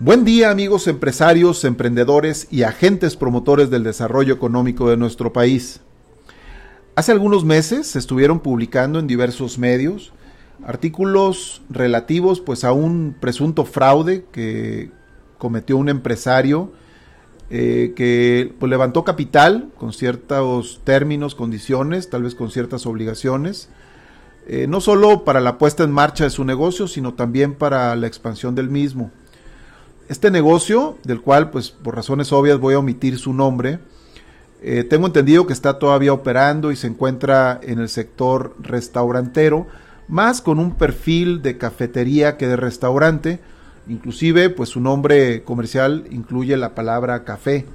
Buen día amigos empresarios, emprendedores y agentes promotores del desarrollo económico de nuestro país. Hace algunos meses se estuvieron publicando en diversos medios artículos relativos pues a un presunto fraude que cometió un empresario eh, que pues, levantó capital con ciertos términos, condiciones, tal vez con ciertas obligaciones, eh, no solo para la puesta en marcha de su negocio, sino también para la expansión del mismo. Este negocio, del cual pues por razones obvias voy a omitir su nombre, eh, tengo entendido que está todavía operando y se encuentra en el sector restaurantero, más con un perfil de cafetería que de restaurante, inclusive pues su nombre comercial incluye la palabra café.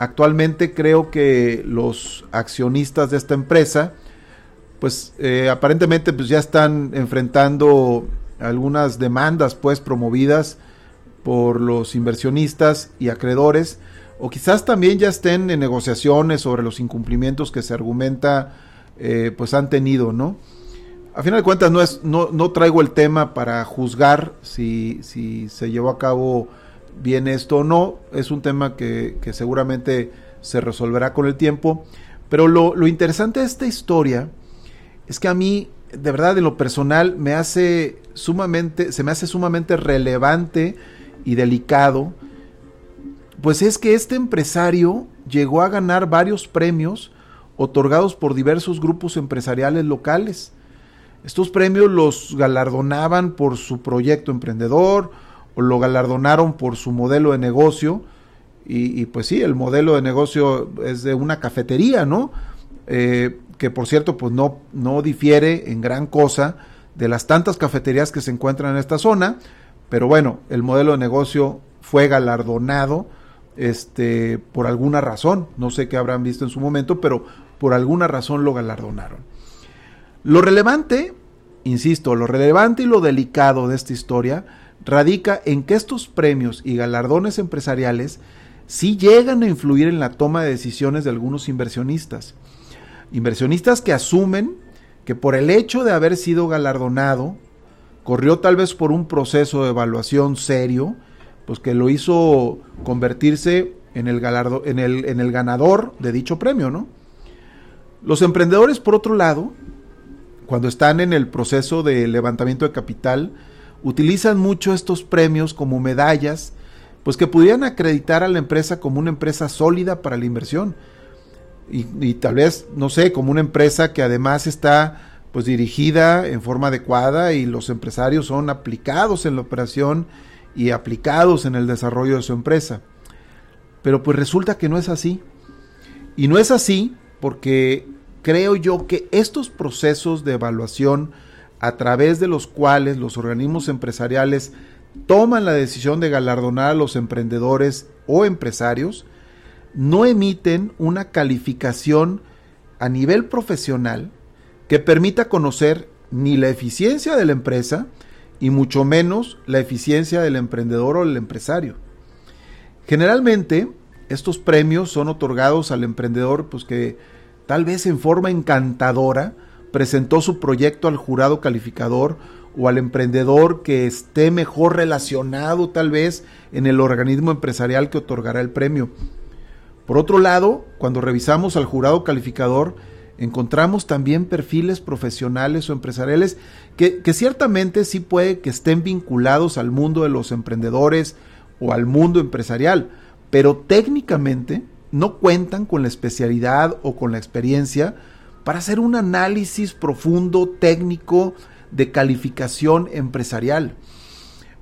Actualmente creo que los accionistas de esta empresa pues eh, aparentemente pues ya están enfrentando algunas demandas pues promovidas por los inversionistas y acreedores, o quizás también ya estén en negociaciones sobre los incumplimientos que se argumenta eh, pues han tenido, ¿no? A final de cuentas no, es, no, no traigo el tema para juzgar si, si, se llevó a cabo bien esto o no, es un tema que, que seguramente se resolverá con el tiempo, pero lo, lo interesante de esta historia es que a mí, de verdad, en lo personal, me hace sumamente, se me hace sumamente relevante y delicado, pues es que este empresario llegó a ganar varios premios otorgados por diversos grupos empresariales locales. Estos premios los galardonaban por su proyecto emprendedor o lo galardonaron por su modelo de negocio. Y, pues sí, el modelo de negocio es de una cafetería, ¿no? Eh, que por cierto, pues no, no difiere en gran cosa de las tantas cafeterías que se encuentran en esta zona, pero bueno, el modelo de negocio fue galardonado este, por alguna razón, no sé qué habrán visto en su momento, pero por alguna razón lo galardonaron. Lo relevante, insisto, lo relevante y lo delicado de esta historia radica en que estos premios y galardones empresariales sí llegan a influir en la toma de decisiones de algunos inversionistas. Inversionistas que asumen que por el hecho de haber sido galardonado corrió tal vez por un proceso de evaluación serio, pues que lo hizo convertirse en el, galardo, en el, en el ganador de dicho premio, ¿no? Los emprendedores, por otro lado, cuando están en el proceso de levantamiento de capital, utilizan mucho estos premios como medallas, pues que pudieran acreditar a la empresa como una empresa sólida para la inversión. Y, y, tal vez, no sé, como una empresa que además está pues dirigida en forma adecuada y los empresarios son aplicados en la operación y aplicados en el desarrollo de su empresa. Pero pues resulta que no es así. Y no es así porque creo yo que estos procesos de evaluación a través de los cuales los organismos empresariales toman la decisión de galardonar a los emprendedores o empresarios, no emiten una calificación a nivel profesional que permita conocer ni la eficiencia de la empresa y mucho menos la eficiencia del emprendedor o el empresario. Generalmente, estos premios son otorgados al emprendedor pues que tal vez en forma encantadora presentó su proyecto al jurado calificador o al emprendedor que esté mejor relacionado tal vez en el organismo empresarial que otorgará el premio. Por otro lado, cuando revisamos al jurado calificador, encontramos también perfiles profesionales o empresariales que, ciertamente sí puede que estén vinculados al mundo de los emprendedores o al mundo empresarial, pero técnicamente no cuentan con la especialidad o con la experiencia para hacer un análisis profundo técnico de calificación empresarial.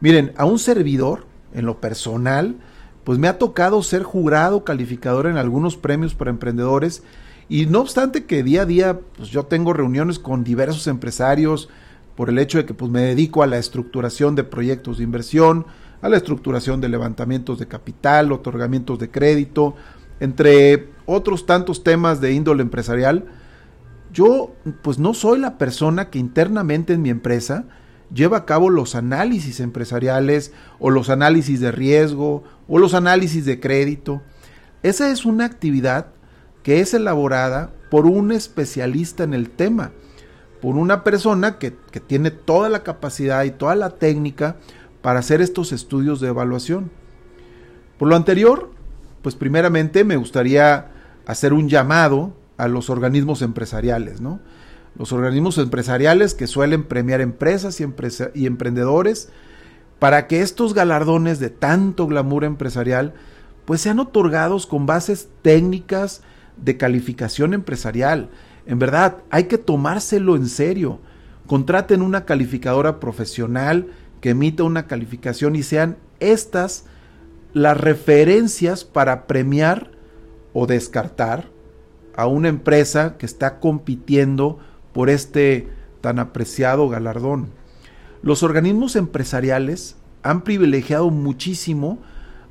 Miren, a un servidor, en lo personal, pues me ha tocado ser jurado calificador en algunos premios para emprendedores y no obstante que día a día pues yo tengo reuniones con diversos empresarios por el hecho de que pues me dedico a la estructuración de proyectos de inversión, a la estructuración de levantamientos de capital, otorgamientos de crédito, entre otros tantos temas de índole empresarial, yo pues no soy la persona que internamente en mi empresa lleva a cabo los análisis empresariales o los análisis de riesgo o los análisis de crédito. Esa es una actividad que es elaborada por un especialista en el tema, por una persona que, que tiene toda la capacidad y toda la técnica para hacer estos estudios de evaluación. Por lo anterior, pues primeramente me gustaría hacer un llamado a los organismos empresariales, ¿no? Los organismos empresariales que suelen premiar empresas y, y emprendedores para que estos galardones de tanto glamour empresarial pues sean otorgados con bases técnicas de calificación empresarial. En verdad, hay que tomárselo en serio. Contraten una calificadora profesional que emita una calificación y sean estas las referencias para premiar o descartar a una empresa que está compitiendo por este tan apreciado galardón. Los organismos empresariales han privilegiado muchísimo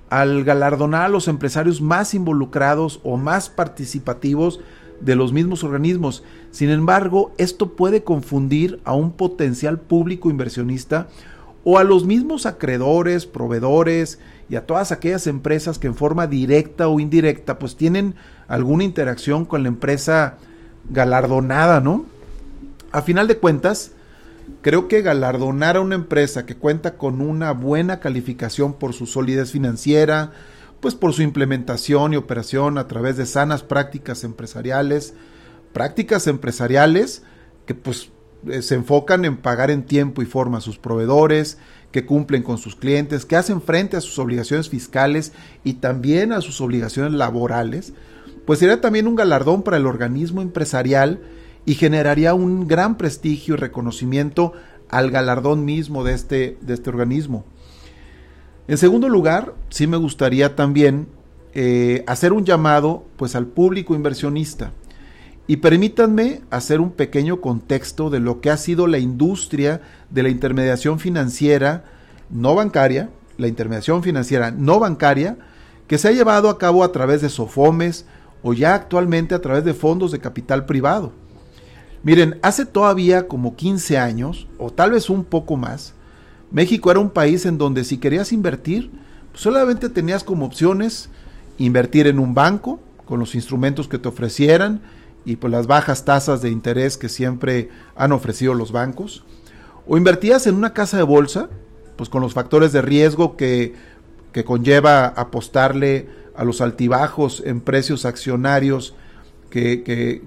al galardonar a los empresarios más involucrados o más participativos de los mismos organismos. Sin embargo, esto puede confundir a un potencial público inversionista o a los mismos acreedores, proveedores y a todas aquellas empresas que en forma directa o indirecta pues tienen alguna interacción con la empresa galardonada, ¿no? A final de cuentas, creo que galardonar a una empresa que cuenta con una buena calificación por su solidez financiera, pues por su implementación y operación a través de sanas prácticas empresariales, prácticas empresariales que pues eh, se enfocan en pagar en tiempo y forma a sus proveedores, que cumplen con sus clientes, que hacen frente a sus obligaciones fiscales y también a sus obligaciones laborales, pues sería también un galardón para el organismo empresarial y generaría un gran prestigio y reconocimiento al galardón mismo de este, de este organismo. En segundo lugar, sí me gustaría también eh, hacer un llamado pues al público inversionista y permítanme hacer un pequeño contexto de lo que ha sido la industria de la intermediación financiera no bancaria, la intermediación financiera no bancaria, que se ha llevado a cabo a través de SOFOMES o ya actualmente a través de fondos de capital privado. Miren, hace todavía como 15 años, o tal vez un poco más, México era un país en donde si querías invertir, solamente tenías como opciones invertir en un banco, con los instrumentos que te ofrecieran, y pues las bajas tasas de interés que siempre han ofrecido los bancos. O invertías en una casa de bolsa, pues con los factores de riesgo que, que conlleva apostarle a los altibajos en precios accionarios que,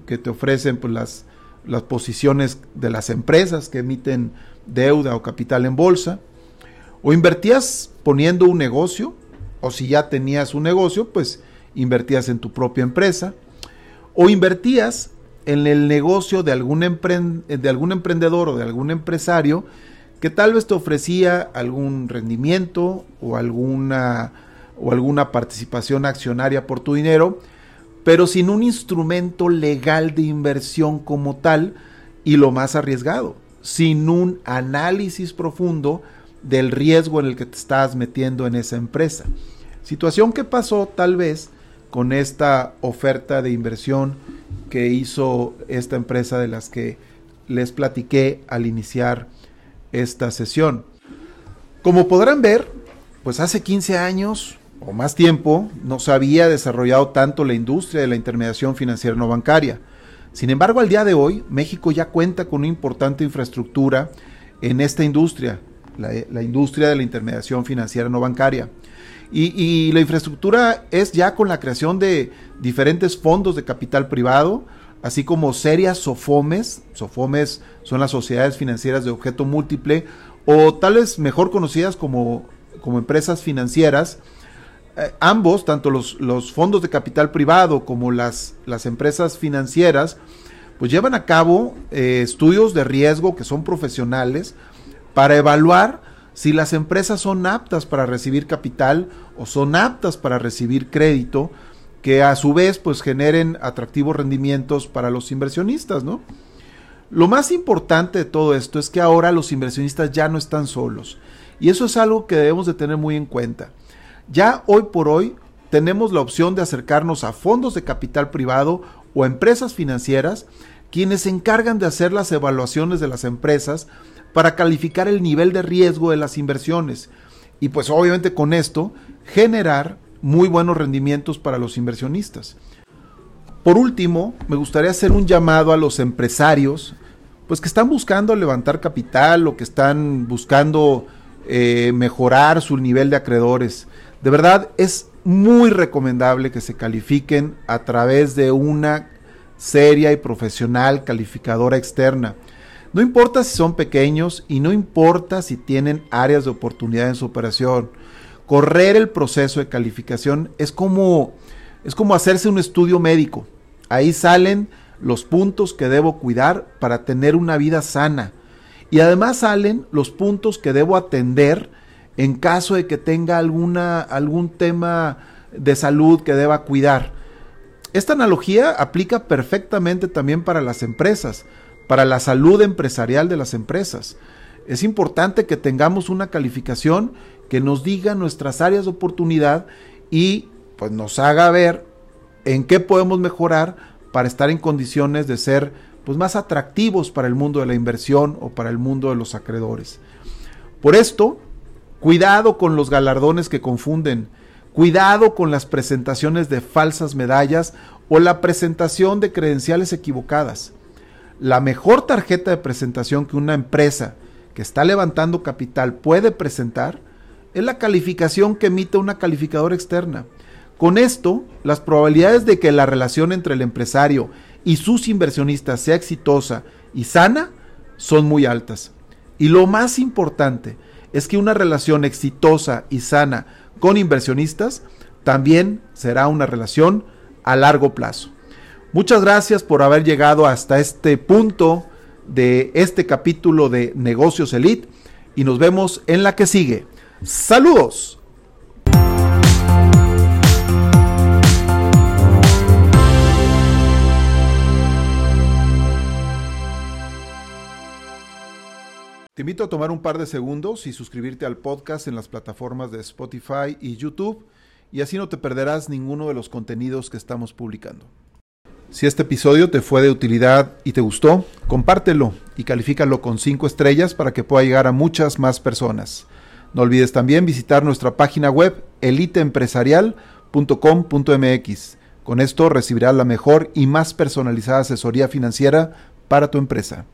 que, te ofrecen pues, las, las posiciones de las empresas que emiten deuda o capital en bolsa. O invertías poniendo un negocio, o si ya tenías un negocio, pues invertías en tu propia empresa o invertías en el negocio de algún, de algún emprendedor o de algún empresario que tal vez te ofrecía algún rendimiento o alguna, o alguna participación accionaria por tu dinero, pero sin un instrumento legal de inversión como tal y lo más arriesgado, sin un análisis profundo del riesgo en el que te estás metiendo en esa empresa. Situación que pasó tal vez con esta oferta de inversión que hizo esta empresa de las que les platiqué al iniciar esta sesión. Como podrán ver, pues hace 15 años o más tiempo no se había desarrollado tanto la industria de la intermediación financiera no bancaria. Sin embargo, al día de hoy, México ya cuenta con una importante infraestructura en esta industria, la, industria de la intermediación financiera no bancaria. Y, la infraestructura es ya con la creación de diferentes fondos de capital privado, así como serias SOFOMES. SOFOMES son las sociedades financieras de objeto múltiple, o tales mejor conocidas como, como empresas financieras. Eh, ambos, tanto los, fondos de capital privado como las, las empresas financieras, pues llevan a cabo eh, estudios de riesgo que son profesionales para evaluar si las empresas son aptas para recibir capital o son aptas para recibir crédito que a su vez pues generen atractivos rendimientos para los inversionistas, ¿no? Lo más importante de todo esto es que ahora los inversionistas ya no están solos y eso es algo que debemos de tener muy en cuenta. Ya hoy por hoy tenemos la opción de acercarnos a fondos de capital privado o empresas financieras quienes se encargan de hacer las evaluaciones de las empresas para calificar el nivel de riesgo de las inversiones y pues obviamente con esto generar muy buenos rendimientos para los inversionistas. Por último, me gustaría hacer un llamado a los empresarios, pues que están buscando levantar capital o que están buscando eh, mejorar su nivel de acreedores. De verdad es muy recomendable que se califiquen a través de una seria y profesional calificadora externa. No importa si son pequeños y no importa si tienen áreas de oportunidad en su operación. Correr el proceso de calificación es como, es como hacerse un estudio médico. Ahí salen los puntos que debo cuidar para tener una vida sana. Y además salen los puntos que debo atender en caso de que tenga alguna, algún tema de salud que deba cuidar. Esta analogía aplica perfectamente también para las empresas para la salud empresarial de las empresas. Es importante que tengamos una calificación que nos diga nuestras áreas de oportunidad y pues nos haga ver en qué podemos mejorar para estar en condiciones de ser pues más atractivos para el mundo de la inversión o para el mundo de los acreedores. Por esto, cuidado con los galardones que confunden, cuidado con las presentaciones de falsas medallas o la presentación de credenciales equivocadas la mejor tarjeta de presentación que una empresa que está levantando capital puede presentar es la calificación que emite una calificadora externa. Con esto, las probabilidades de que la relación entre el empresario y sus inversionistas sea exitosa y sana son muy altas. Y lo más importante es que una relación exitosa y sana con inversionistas también será una relación a largo plazo. Muchas gracias por haber llegado hasta este punto de este capítulo de Negocios Elite y nos vemos en la que sigue. Saludos. Te invito a tomar un par de segundos y suscribirte al podcast en las plataformas de Spotify y YouTube y así no te perderás ninguno de los contenidos que estamos publicando. Si este episodio te fue de utilidad y te gustó, compártelo y califícalo con 5 estrellas para que pueda llegar a muchas más personas. No olvides también visitar nuestra página web eliteempresarial.com.mx. Con esto recibirás la mejor y más personalizada asesoría financiera para tu empresa.